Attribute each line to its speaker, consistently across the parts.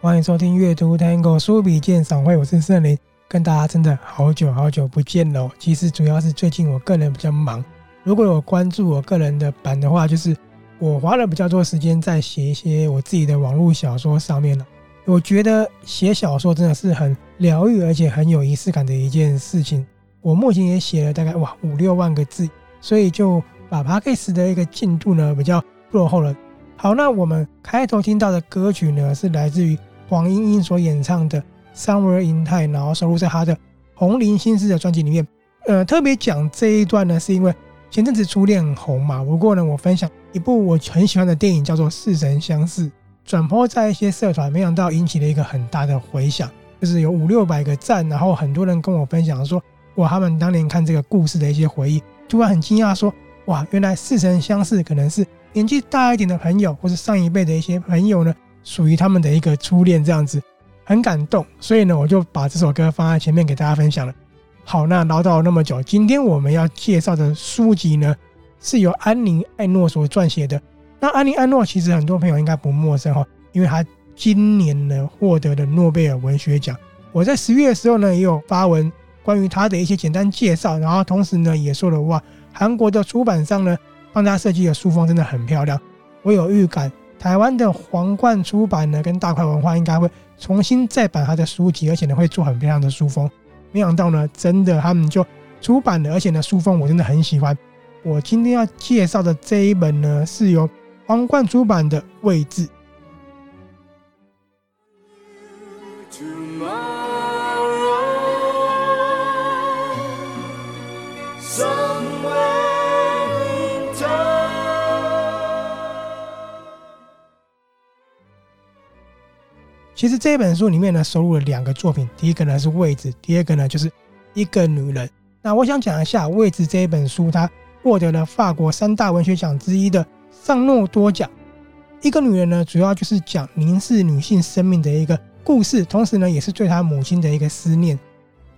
Speaker 1: 欢迎收听阅读 Tango 书笔鉴赏会，我是圣灵，跟大家真的好久好久不见了。其实主要是最近我个人比较忙，如果有关注我个人的版的话，就是我花了比较多时间在写一些我自己的网络小说上面了。我觉得写小说真的是很疗愈，而且很有仪式感的一件事情。我目前也写了大概哇五六万个字，所以就把 Podcast 的一个进度呢比较落后了。好，那我们开头听到的歌曲呢是来自于。黄莺莺所演唱的《Somewhere in Time》，然后收录在她的《红菱心事》的专辑里面。呃，特别讲这一段呢，是因为前阵子初恋很红嘛。不过呢，我分享一部我很喜欢的电影，叫做《似曾相识》，转播在一些社团，没想到引起了一个很大的回响，就是有五六百个赞，然后很多人跟我分享说，哇，他们当年看这个故事的一些回忆，突然很惊讶说，哇，原来似曾相识可能是年纪大一点的朋友，或是上一辈的一些朋友呢。属于他们的一个初恋，这样子很感动，所以呢，我就把这首歌放在前面给大家分享了。好，那唠叨了那么久，今天我们要介绍的书籍呢，是由安妮·艾诺所撰写的。那安妮·艾诺其实很多朋友应该不陌生哈，因为他今年呢获得了诺贝尔文学奖。我在十月的时候呢也有发文关于他的一些简单介绍，然后同时呢也说了哇，韩国的出版商呢帮他设计的书封真的很漂亮，我有预感。台湾的皇冠出版呢，跟大块文化应该会重新再版他的书籍，而且呢会做很漂亮的书封。没想到呢，真的他们就出版了，而且呢书封我真的很喜欢。我今天要介绍的这一本呢，是由皇冠出版的《位置》。其实这本书里面呢，收录了两个作品，第一个呢是《位置》，第二个呢就是一个女人。那我想讲一下《位置》这一本书，它获得了法国三大文学奖之一的尚诺多奖。一个女人呢，主要就是讲凝视女性生命的一个故事，同时呢，也是对她母亲的一个思念。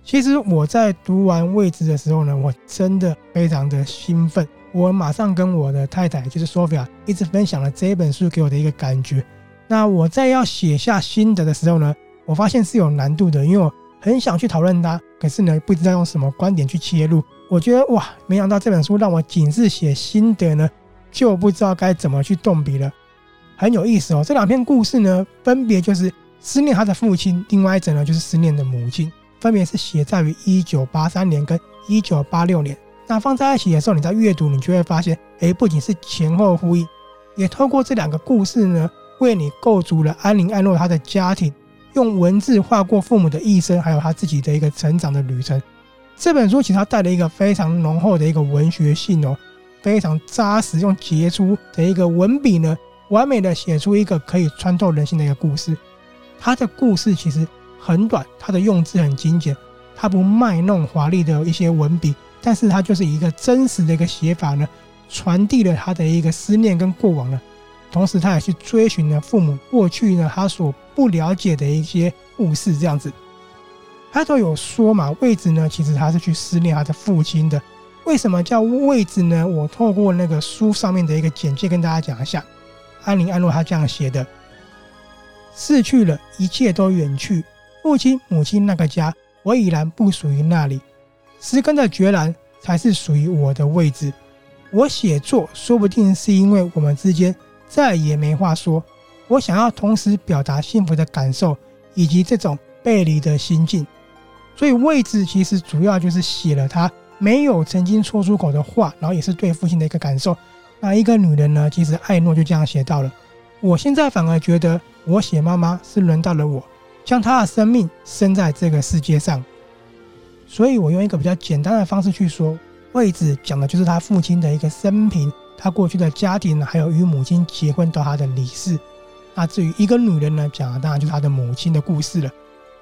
Speaker 1: 其实我在读完《位置》的时候呢，我真的非常的兴奋，我马上跟我的太太，就是 Sophia，一直分享了这一本书给我的一个感觉。那我在要写下心得的时候呢，我发现是有难度的，因为我很想去讨论它，可是呢，不知道用什么观点去切入。我觉得哇，没想到这本书让我仅是写心得呢，就不知道该怎么去动笔了，很有意思哦。这两篇故事呢，分别就是思念他的父亲，另外一则呢就是思念的母亲，分别是写在于一九八三年跟一九八六年。那放在一起的时候，你在阅读，你就会发现，哎，不仅是前后呼应，也透过这两个故事呢。为你构筑了安宁安诺她的家庭，用文字画过父母的一生，还有他自己的一个成长的旅程。这本书其实它带了一个非常浓厚的一个文学性哦，非常扎实，用杰出的一个文笔呢，完美的写出一个可以穿透人心的一个故事。它的故事其实很短，它的用字很精简，它不卖弄华丽的一些文笔，但是它就是一个真实的一个写法呢，传递了他的一个思念跟过往呢。同时，他也去追寻了父母过去呢，他所不了解的一些故事。这样子，他都有说嘛，位置呢，其实他是去思念他的父亲的。为什么叫位置呢？我透过那个书上面的一个简介跟大家讲一下。安妮·艾诺他这样写的：逝去了，一切都远去，父亲、母亲那个家，我已然不属于那里。十根的决然，才是属于我的位置。我写作，说不定是因为我们之间。再也没话说。我想要同时表达幸福的感受，以及这种背离的心境。所以位置其实主要就是写了他没有曾经说出口的话，然后也是对父亲的一个感受。那一个女人呢？其实艾诺就这样写到了。我现在反而觉得，我写妈妈是轮到了我，将她的生命生在这个世界上。所以我用一个比较简单的方式去说，位置讲的就是他父亲的一个生平。他过去的家庭，还有与母亲结婚到他的离世。那至于一个女人呢，讲的当然就是他的母亲的故事了。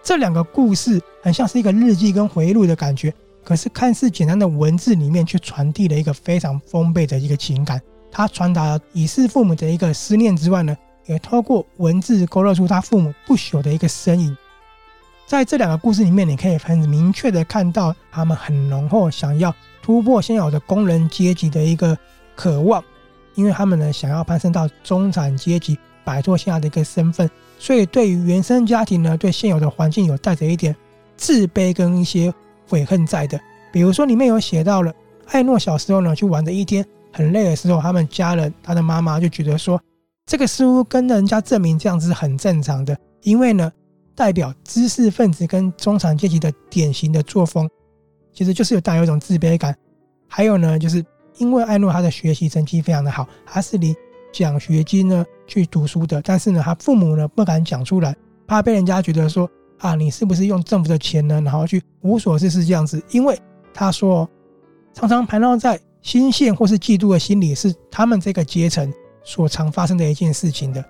Speaker 1: 这两个故事很像是一个日记跟回忆录的感觉，可是看似简单的文字里面却传递了一个非常丰沛的一个情感。他传达了已逝父母的一个思念之外呢，也透过文字勾勒出他父母不朽的一个身影。在这两个故事里面，你可以很明确的看到他们很浓厚想要突破现有的工人阶级的一个渴望，因为他们呢想要攀升到中产阶级，摆脱现在的一个身份，所以对于原生家庭呢，对现有的环境有带着一点自卑跟一些悔恨在的。比如说里面有写到了艾诺小时候呢去玩的一天。很累的时候，他们家人，他的妈妈就觉得说，这个似乎跟人家证明这样子是很正常的，因为呢，代表知识分子跟中产阶级的典型的作风，其实就是有带有一种自卑感。还有呢，就是因为艾诺他的学习成绩非常的好，他是领奖学金呢去读书的，但是呢，他父母呢不敢讲出来，怕被人家觉得说啊，你是不是用政府的钱呢，然后去无所事事这样子？因为他说常常盘绕在。心线或是嫉妒的心理是他们这个阶层所常发生的一件事情的，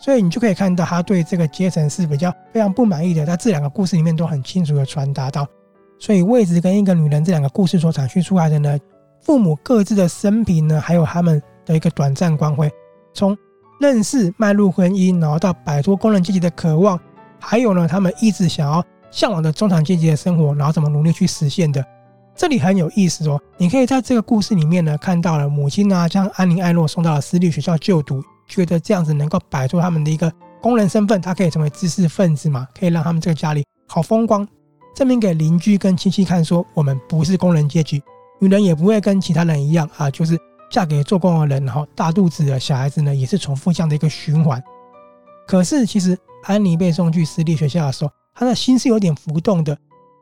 Speaker 1: 所以你就可以看到他对这个阶层是比较非常不满意的，在这两个故事里面都很清楚的传达到。所以位置跟一个女人这两个故事所展现出来的呢，父母各自的生平呢，还有他们的一个短暂光辉，从认识迈入婚姻，然后到摆脱工人阶级的渴望，还有呢，他们一直想要向往的中产阶级的生活，然后怎么努力去实现的。这里很有意思哦，你可以在这个故事里面呢，看到了母亲呢将安妮艾诺送到了私立学校就读，觉得这样子能够摆脱他们的一个工人身份，他可以成为知识分子嘛，可以让他们这个家里好风光，证明给邻居跟亲戚看，说我们不是工人阶级，女人也不会跟其他人一样啊，就是嫁给做工的人，然后大肚子的小孩子呢也是重复这样的一个循环。可是其实安妮被送去私立学校的时候，她的心是有点浮动的。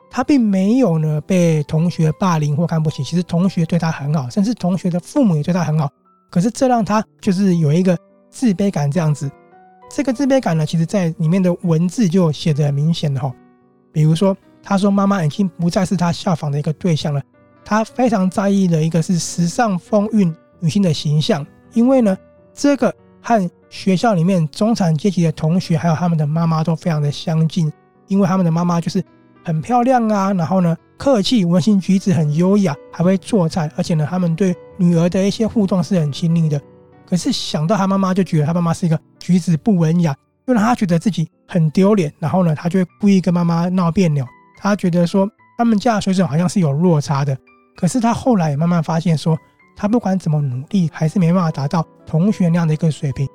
Speaker 1: 他并没有呢被同学霸凌或看不起，其实同学对他很好，甚至同学的父母也对他很好。可是这让他就是有一个自卑感这样子。这个自卑感呢，其实在里面的文字就写得很明显的哈。比如说，他说妈妈已经不再是他效仿的一个对象了，他非常在意的一个是时尚风韵女性的形象，因为呢，这个和学校里面中产阶级的同学还有他们的妈妈都非常的相近，因为他们的妈妈就是。很漂亮啊，然后呢，客气、文行举止很优雅，还会做菜，而且呢，他们对女儿的一些互动是很亲密的。可是想到他妈妈，就觉得他妈妈是一个举止不文雅，又让他觉得自己很丢脸。然后呢，他就会故意跟妈妈闹别扭。他觉得说他们家的水准好像是有落差的。可是他后来也慢慢发现说，他不管怎么努力，还是没办法达到同学那样的一个水平，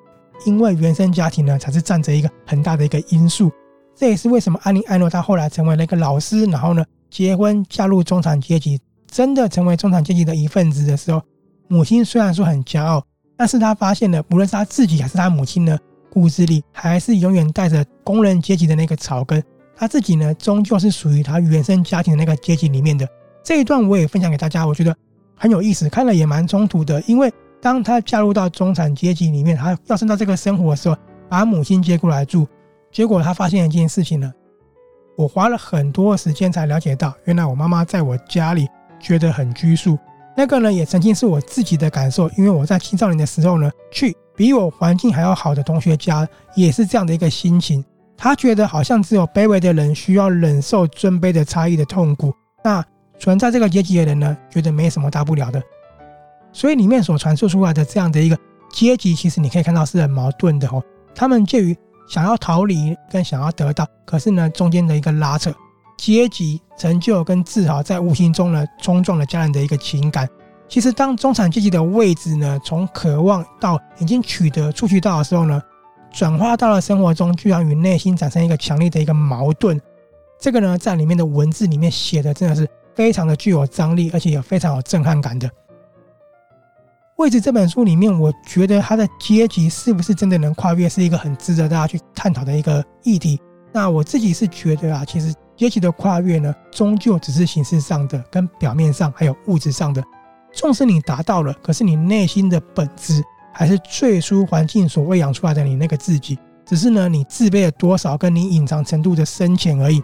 Speaker 1: 因为原生家庭呢，才是占着一个很大的一个因素。这也是为什么安妮艾诺她后来成为了一个老师，然后呢，结婚嫁入中产阶级，真的成为中产阶级的一份子的时候，母亲虽然说很骄傲，但是她发现了，无论是她自己还是她母亲呢，骨子里还是永远带着工人阶级的那个草根。她自己呢，终究是属于她原生家庭的那个阶级里面的。这一段我也分享给大家，我觉得很有意思，看了也蛮冲突的。因为当她加入到中产阶级里面，她要升到这个生活的时候，把母亲接过来住。结果他发现一件事情呢，我花了很多时间才了解到，原来我妈妈在我家里觉得很拘束。那个呢，也曾经是我自己的感受，因为我在青少年的时候呢，去比我环境还要好的同学家，也是这样的一个心情。他觉得好像只有卑微的人需要忍受尊卑的差异的痛苦，那存在这个阶级的人呢，觉得没什么大不了的。所以里面所传述出来的这样的一个阶级，其实你可以看到是很矛盾的哦。他们介于。想要逃离跟想要得到，可是呢，中间的一个拉扯，阶级成就跟自豪，在无形中呢冲撞了家人的一个情感。其实，当中产阶级的位置呢，从渴望到已经取得、触及到的时候呢，转化到了生活中，居然与内心产生一个强烈的一个矛盾。这个呢，在里面的文字里面写的真的是非常的具有张力，而且也非常有震撼感的。位置这本书里面，我觉得他的阶级是不是真的能跨越，是一个很值得大家去探讨的一个议题。那我自己是觉得啊，其实阶级的跨越呢，终究只是形式上的，跟表面上还有物质上的。纵使你达到了，可是你内心的本质还是最初环境所喂养出来的你那个自己，只是呢，你自卑了多少，跟你隐藏程度的深浅而已。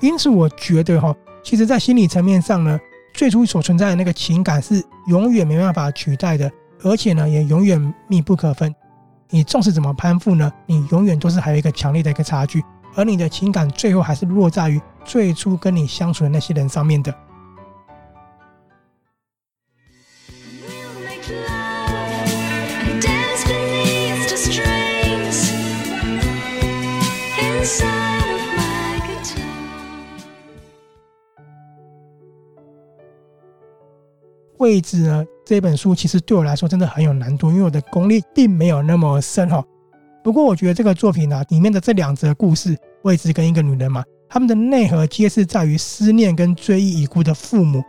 Speaker 1: 因此，我觉得哈，其实在心理层面上呢。最初所存在的那个情感是永远没办法取代的，而且呢，也永远密不可分。你纵使怎么攀附呢，你永远都是还有一个强烈的一个差距，而你的情感最后还是落在于最初跟你相处的那些人上面的。位置呢，这本书其实对我来说真的很有难度，因为我的功力并没有那么深哈。不过我觉得这个作品呢，里面的这两则故事，位置跟一个女人嘛，他们的内核皆是在于思念跟追忆已故的父母，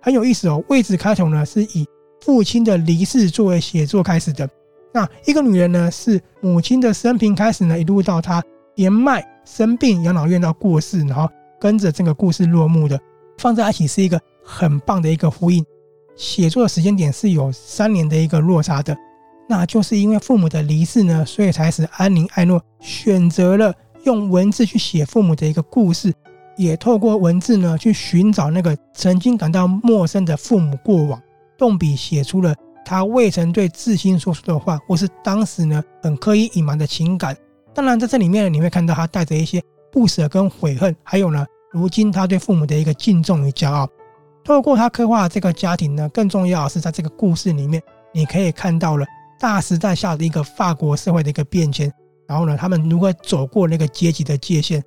Speaker 1: 很有意思哦。位置开头呢是以父亲的离世作为写作开始的，那一个女人呢是母亲的生平开始呢，一路到她年迈生病养老院到过世，然后跟着这个故事落幕的，放在一起是一个很棒的一个呼应。写作的时间点是有三年的一个落差的，那就是因为父母的离世呢，所以才使安妮艾诺选择了用文字去写父母的一个故事，也透过文字呢去寻找那个曾经感到陌生的父母过往，动笔写出了他未曾对至亲说出的话，或是当时呢很刻意隐瞒的情感。当然，在这里面呢，你会看到他带着一些不舍跟悔恨，还有呢，如今他对父母的一个敬重与骄傲。透过他刻画这个家庭呢，更重要的是在这个故事里面，你可以看到了大时代下的一个法国社会的一个变迁，然后呢，他们如何走过那个阶级的界限。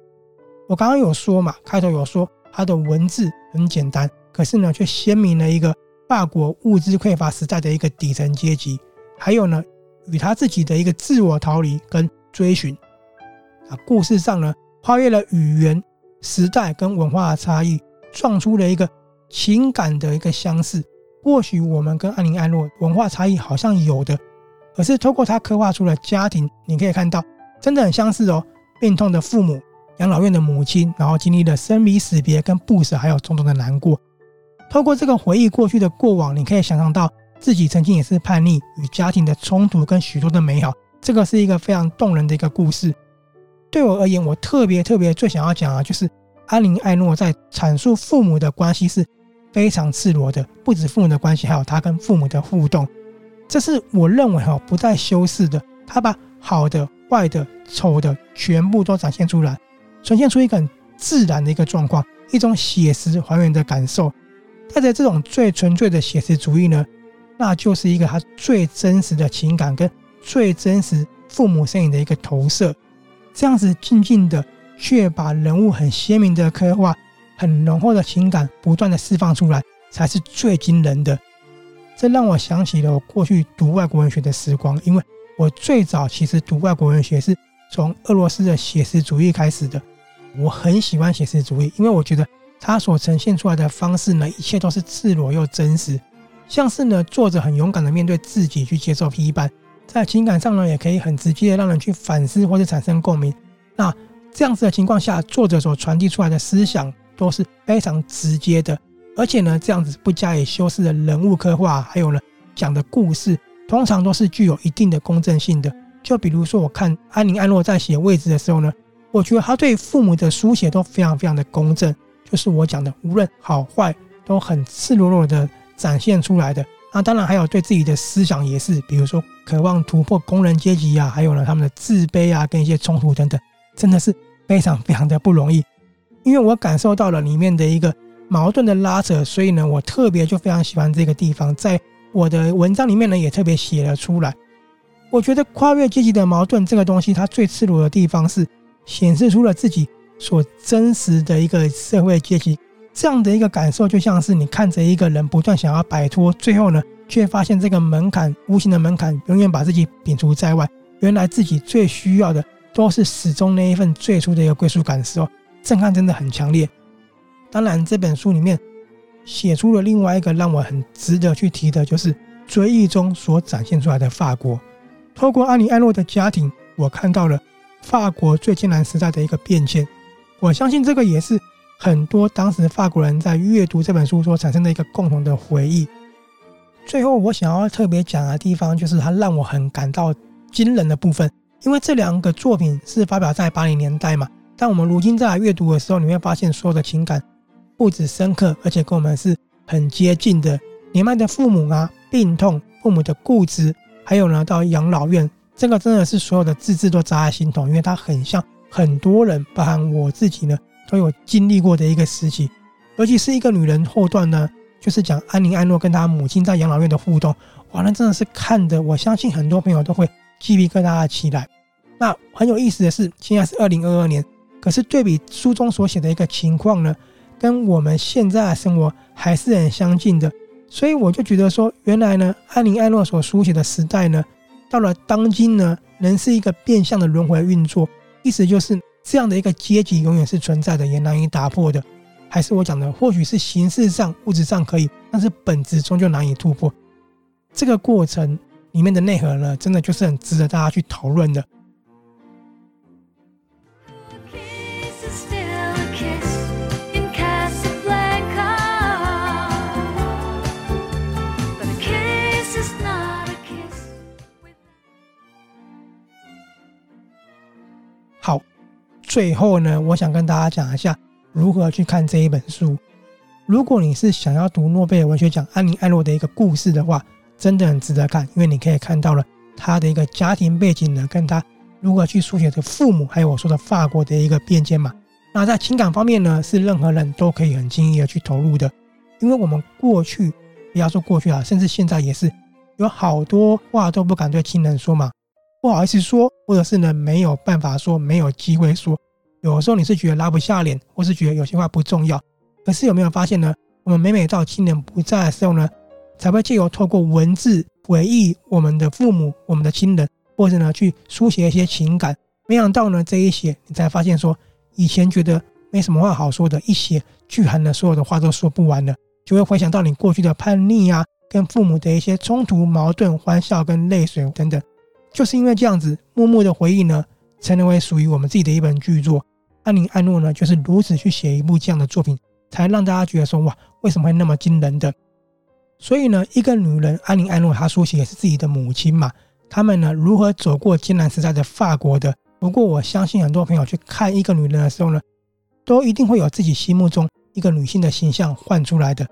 Speaker 1: 我刚刚有说嘛，开头有说他的文字很简单，可是呢，却鲜明了一个法国物资匮乏时代的一个底层阶级，还有呢，与他自己的一个自我逃离跟追寻。啊，故事上呢，跨越了语言、时代跟文化的差异，创出了一个。情感的一个相似，或许我们跟安妮·艾诺文化差异好像有的，可是透过他刻画出了家庭，你可以看到真的很相似哦。病痛的父母，养老院的母亲，然后经历了生离死别跟不舍，还有种种的难过。透过这个回忆过去的过往，你可以想象到自己曾经也是叛逆与家庭的冲突跟许多的美好。这个是一个非常动人的一个故事。对我而言，我特别特别最想要讲的就是安妮·艾诺在阐述父母的关系是。非常赤裸的，不止父母的关系，还有他跟父母的互动，这是我认为哈不带修饰的，他把好的、坏的、丑的全部都展现出来，呈现出一个很自然的一个状况，一种写实还原的感受。带着这种最纯粹的写实主义呢，那就是一个他最真实的情感跟最真实父母身影的一个投射，这样子静静的却把人物很鲜明的刻画。很浓厚的情感不断的释放出来，才是最惊人的。这让我想起了我过去读外国文学的时光，因为我最早其实读外国文学是从俄罗斯的写实主义开始的。我很喜欢写实主义，因为我觉得它所呈现出来的方式呢，一切都是赤裸又真实，像是呢作者很勇敢的面对自己去接受批判，在情感上呢也可以很直接的让人去反思或者产生共鸣。那这样子的情况下，作者所传递出来的思想。都是非常直接的，而且呢，这样子不加以修饰的人物刻画，还有呢讲的故事，通常都是具有一定的公正性的。就比如说，我看安妮·安诺在写位置的时候呢，我觉得他对父母的书写都非常非常的公正，就是我讲的，无论好坏都很赤裸裸的展现出来的。那当然还有对自己的思想也是，比如说渴望突破工人阶级啊，还有呢他们的自卑啊，跟一些冲突等等，真的是非常非常的不容易。因为我感受到了里面的一个矛盾的拉扯，所以呢，我特别就非常喜欢这个地方，在我的文章里面呢，也特别写了出来。我觉得跨越阶级的矛盾这个东西，它最赤裸的地方是显示出了自己所真实的一个社会阶级。这样的一个感受，就像是你看着一个人不断想要摆脱，最后呢，却发现这个门槛，无形的门槛，永远把自己摒除在外。原来自己最需要的，都是始终那一份最初的一个归属感的时候。震撼真的很强烈。当然，这本书里面写出了另外一个让我很值得去提的，就是追忆中所展现出来的法国。透过安妮·艾洛的家庭，我看到了法国最艰难时代的一个变迁。我相信这个也是很多当时法国人在阅读这本书所产生的一个共同的回忆。最后，我想要特别讲的地方，就是它让我很感到惊人的部分，因为这两个作品是发表在八零年代嘛。但我们如今再来阅读的时候，你会发现所有的情感不止深刻，而且跟我们是很接近的。年迈的父母啊，病痛，父母的固执，还有呢，到养老院，这个真的是所有的字字都扎在心头，因为它很像很多人，包含我自己呢，都有经历过的一个时期。尤其是一个女人后段呢，就是讲安妮·安诺跟她母亲在养老院的互动，哇，那真的是看的，我相信很多朋友都会鸡皮疙瘩起来。那很有意思的是，现在是二零二二年。可是对比书中所写的一个情况呢，跟我们现在的生活还是很相近的。所以我就觉得说，原来呢，安妮·艾诺所书写的时代呢，到了当今呢，仍是一个变相的轮回运作，意思就是这样的一个阶级永远是存在的，也难以打破的。还是我讲的，或许是形式上、物质上可以，但是本质终究难以突破。这个过程里面的内核呢，真的就是很值得大家去讨论的。好，最后呢，我想跟大家讲一下如何去看这一本书。如果你是想要读诺贝尔文学奖安妮·艾洛的一个故事的话，真的很值得看，因为你可以看到了他的一个家庭背景呢，跟他如何去书写的父母，还有我说的法国的一个变迁嘛。那在情感方面呢，是任何人都可以很轻易的去投入的，因为我们过去，不要说过去啊，甚至现在也是有好多话都不敢对亲人说嘛。不好意思说，或者是呢没有办法说，没有机会说。有时候你是觉得拉不下脸，或是觉得有些话不重要。可是有没有发现呢？我们每每到亲人不在的时候呢，才会借由透过文字回忆我们的父母、我们的亲人，或者呢去书写一些情感。没想到呢这一写，你才发现说，以前觉得没什么话好说的，一写聚含的所有的话都说不完了，就会回想到你过去的叛逆啊，跟父母的一些冲突、矛盾、欢笑跟泪水等等。就是因为这样子，默默的回忆呢，才能为属于我们自己的一本巨作。安妮·艾诺呢，就是如此去写一部这样的作品，才让大家觉得说，哇，为什么会那么惊人的？所以呢，一个女人，安妮·艾诺，她书写也是自己的母亲嘛。他们呢，如何走过艰难时代的法国的？不过我相信很多朋友去看一个女人的时候呢，都一定会有自己心目中一个女性的形象换出来的。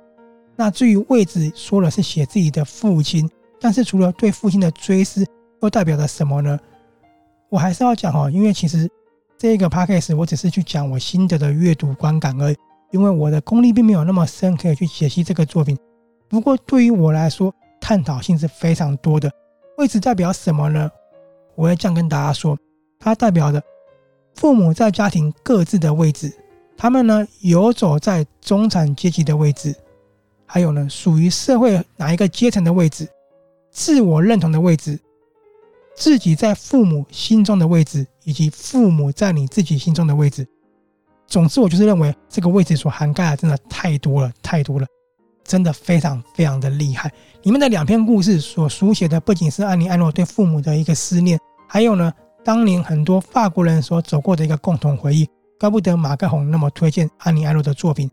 Speaker 1: 那至于位置说了是写自己的父亲，但是除了对父亲的追思。又代表着什么呢？我还是要讲哈，因为其实这个 podcast 我只是去讲我心得的阅读观感而已，因为我的功力并没有那么深，可以去解析这个作品。不过对于我来说，探讨性是非常多的。位置代表什么呢？我会这样跟大家说，它代表着父母在家庭各自的位置，他们呢游走在中产阶级的位置，还有呢属于社会哪一个阶层的位置，自我认同的位置。自己在父母心中的位置，以及父母在你自己心中的位置。总之，我就是认为这个位置所涵盖的真的太多了，太多了，真的非常非常的厉害。里面的两篇故事所书写的，不仅是安妮·艾诺对父母的一个思念，还有呢，当年很多法国人所走过的一个共同回忆。怪不得马盖鸿那么推荐安妮·艾洛的作品。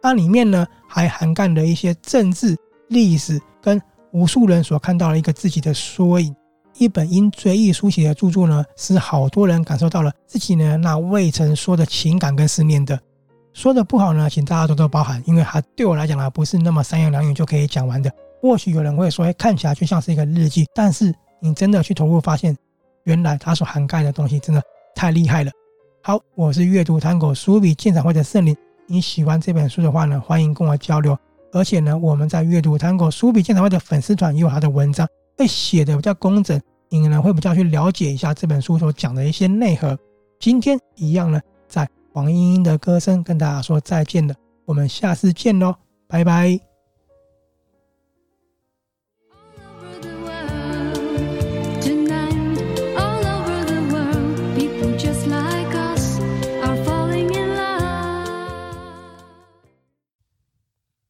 Speaker 1: 那里面呢，还涵盖了一些政治、历史，跟无数人所看到的一个自己的缩影。一本因追忆书写的著作呢，使好多人感受到了自己呢那未曾说的情感跟思念的。说的不好呢，请大家多多包涵，因为它对我来讲呢，不是那么三言两语就可以讲完的。或许有人会说，看起来就像是一个日记，但是你真的去投入，发现原来它所涵盖的东西真的太厉害了。好，我是阅读 Tango 书笔鉴赏会的圣灵，你喜欢这本书的话呢，欢迎跟我交流。而且呢，我们在阅读 Tango 书笔鉴赏会的粉丝团也有他的文章。会写的比较工整，你呢会比较去了解一下这本书所讲的一些内核。今天一样呢，在黄莺莺的歌声跟大家说再见了，我们下次见喽，拜拜。